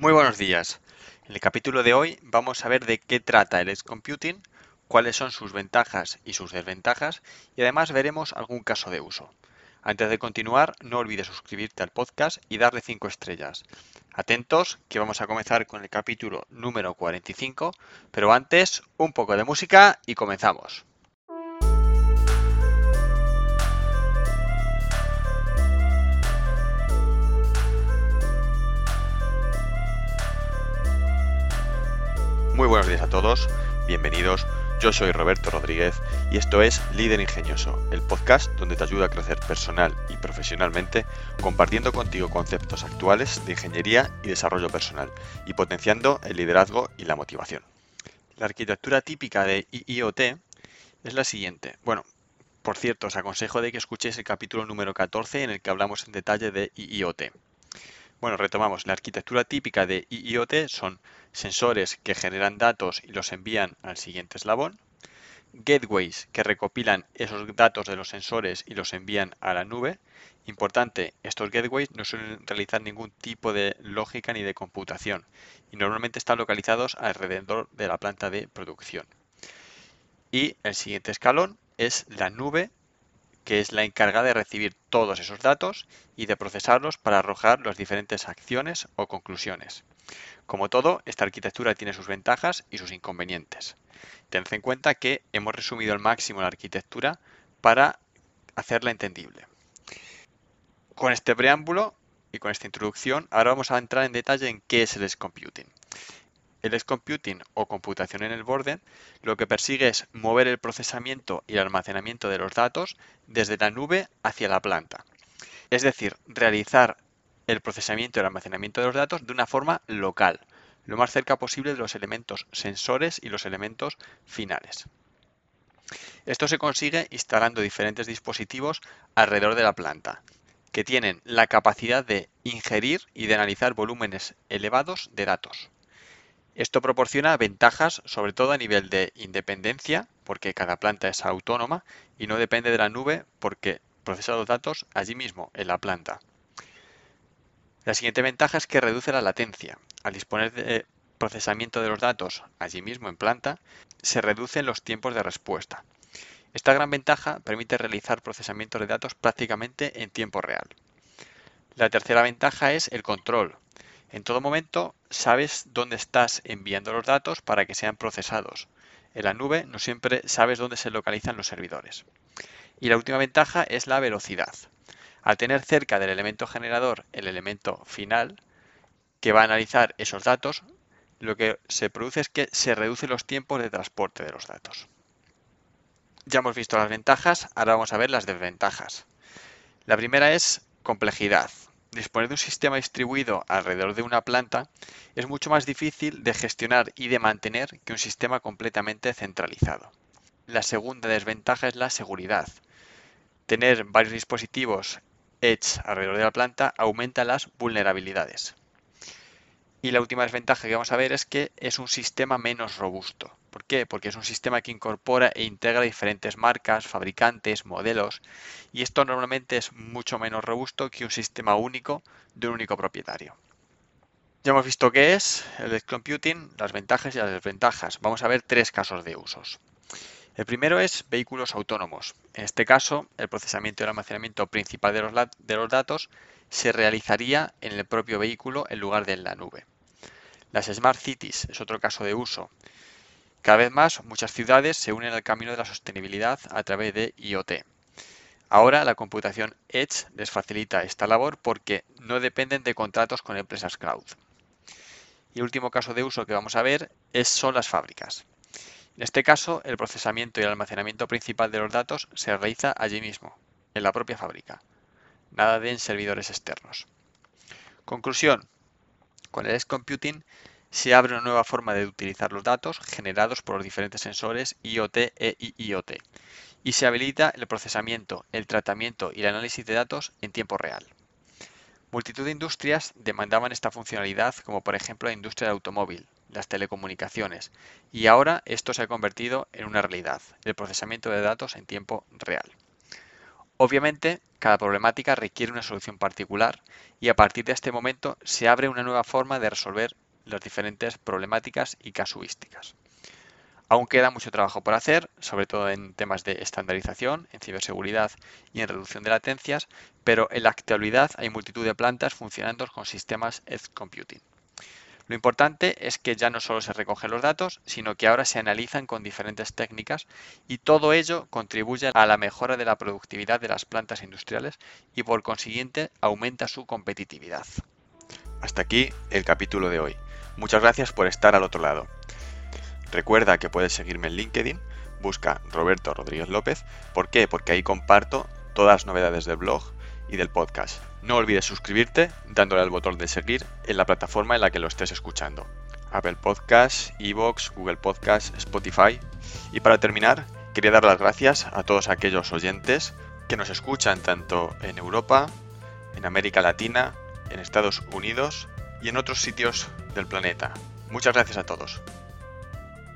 Muy buenos días. En el capítulo de hoy vamos a ver de qué trata el Edge Computing, cuáles son sus ventajas y sus desventajas y además veremos algún caso de uso. Antes de continuar, no olvides suscribirte al podcast y darle 5 estrellas. Atentos, que vamos a comenzar con el capítulo número 45, pero antes, un poco de música y comenzamos. Buenos días a todos, bienvenidos. Yo soy Roberto Rodríguez y esto es Líder Ingenioso, el podcast donde te ayuda a crecer personal y profesionalmente compartiendo contigo conceptos actuales de ingeniería y desarrollo personal y potenciando el liderazgo y la motivación. La arquitectura típica de IoT es la siguiente. Bueno, por cierto, os aconsejo de que escuchéis el capítulo número 14 en el que hablamos en detalle de IoT. Bueno, retomamos. La arquitectura típica de IoT son sensores que generan datos y los envían al siguiente eslabón, gateways que recopilan esos datos de los sensores y los envían a la nube. Importante, estos gateways no suelen realizar ningún tipo de lógica ni de computación y normalmente están localizados alrededor de la planta de producción. Y el siguiente escalón es la nube que es la encargada de recibir todos esos datos y de procesarlos para arrojar las diferentes acciones o conclusiones. Como todo, esta arquitectura tiene sus ventajas y sus inconvenientes. Tened en cuenta que hemos resumido al máximo la arquitectura para hacerla entendible. Con este preámbulo y con esta introducción, ahora vamos a entrar en detalle en qué es el Edge Computing. El Edge Computing o computación en el borde lo que persigue es mover el procesamiento y el almacenamiento de los datos desde la nube hacia la planta. Es decir, realizar el procesamiento y el almacenamiento de los datos de una forma local, lo más cerca posible de los elementos sensores y los elementos finales. Esto se consigue instalando diferentes dispositivos alrededor de la planta, que tienen la capacidad de ingerir y de analizar volúmenes elevados de datos. Esto proporciona ventajas sobre todo a nivel de independencia, porque cada planta es autónoma y no depende de la nube porque procesa los datos allí mismo, en la planta. La siguiente ventaja es que reduce la latencia. Al disponer de procesamiento de los datos allí mismo en planta, se reducen los tiempos de respuesta. Esta gran ventaja permite realizar procesamiento de datos prácticamente en tiempo real. La tercera ventaja es el control, en todo momento sabes dónde estás enviando los datos para que sean procesados. En la nube no siempre sabes dónde se localizan los servidores. Y la última ventaja es la velocidad. Al tener cerca del elemento generador el elemento final que va a analizar esos datos, lo que se produce es que se reducen los tiempos de transporte de los datos. Ya hemos visto las ventajas, ahora vamos a ver las desventajas. La primera es complejidad disponer de un sistema distribuido alrededor de una planta es mucho más difícil de gestionar y de mantener que un sistema completamente centralizado. La segunda desventaja es la seguridad. Tener varios dispositivos Edge alrededor de la planta aumenta las vulnerabilidades. Y la última desventaja que vamos a ver es que es un sistema menos robusto. ¿Por qué? Porque es un sistema que incorpora e integra diferentes marcas, fabricantes, modelos, y esto normalmente es mucho menos robusto que un sistema único de un único propietario. Ya hemos visto qué es el Edge Computing, las ventajas y las desventajas. Vamos a ver tres casos de usos. El primero es vehículos autónomos. En este caso, el procesamiento y el almacenamiento principal de los, de los datos se realizaría en el propio vehículo en lugar de en la nube. Las Smart Cities es otro caso de uso. Cada vez más, muchas ciudades se unen al camino de la sostenibilidad a través de IoT. Ahora la computación Edge les facilita esta labor porque no dependen de contratos con empresas cloud. Y el último caso de uso que vamos a ver es, son las fábricas. En este caso, el procesamiento y el almacenamiento principal de los datos se realiza allí mismo, en la propia fábrica. Nada de en servidores externos. Conclusión. Con el Edge Computing se abre una nueva forma de utilizar los datos generados por los diferentes sensores IoT e IoT y se habilita el procesamiento, el tratamiento y el análisis de datos en tiempo real. Multitud de industrias demandaban esta funcionalidad, como por ejemplo la industria del automóvil, las telecomunicaciones, y ahora esto se ha convertido en una realidad, el procesamiento de datos en tiempo real. Obviamente, cada problemática requiere una solución particular y a partir de este momento se abre una nueva forma de resolver las diferentes problemáticas y casuísticas. Aún queda mucho trabajo por hacer, sobre todo en temas de estandarización, en ciberseguridad y en reducción de latencias, pero en la actualidad hay multitud de plantas funcionando con sistemas Edge Computing. Lo importante es que ya no solo se recogen los datos, sino que ahora se analizan con diferentes técnicas y todo ello contribuye a la mejora de la productividad de las plantas industriales y por consiguiente aumenta su competitividad. Hasta aquí el capítulo de hoy. Muchas gracias por estar al otro lado. Recuerda que puedes seguirme en LinkedIn, busca Roberto Rodríguez López. ¿Por qué? Porque ahí comparto todas las novedades del blog y del podcast. No olvides suscribirte dándole al botón de seguir en la plataforma en la que lo estés escuchando. Apple Podcasts, Evox, Google Podcasts, Spotify. Y para terminar, quería dar las gracias a todos aquellos oyentes que nos escuchan tanto en Europa, en América Latina, en Estados Unidos y en otros sitios del planeta. Muchas gracias a todos.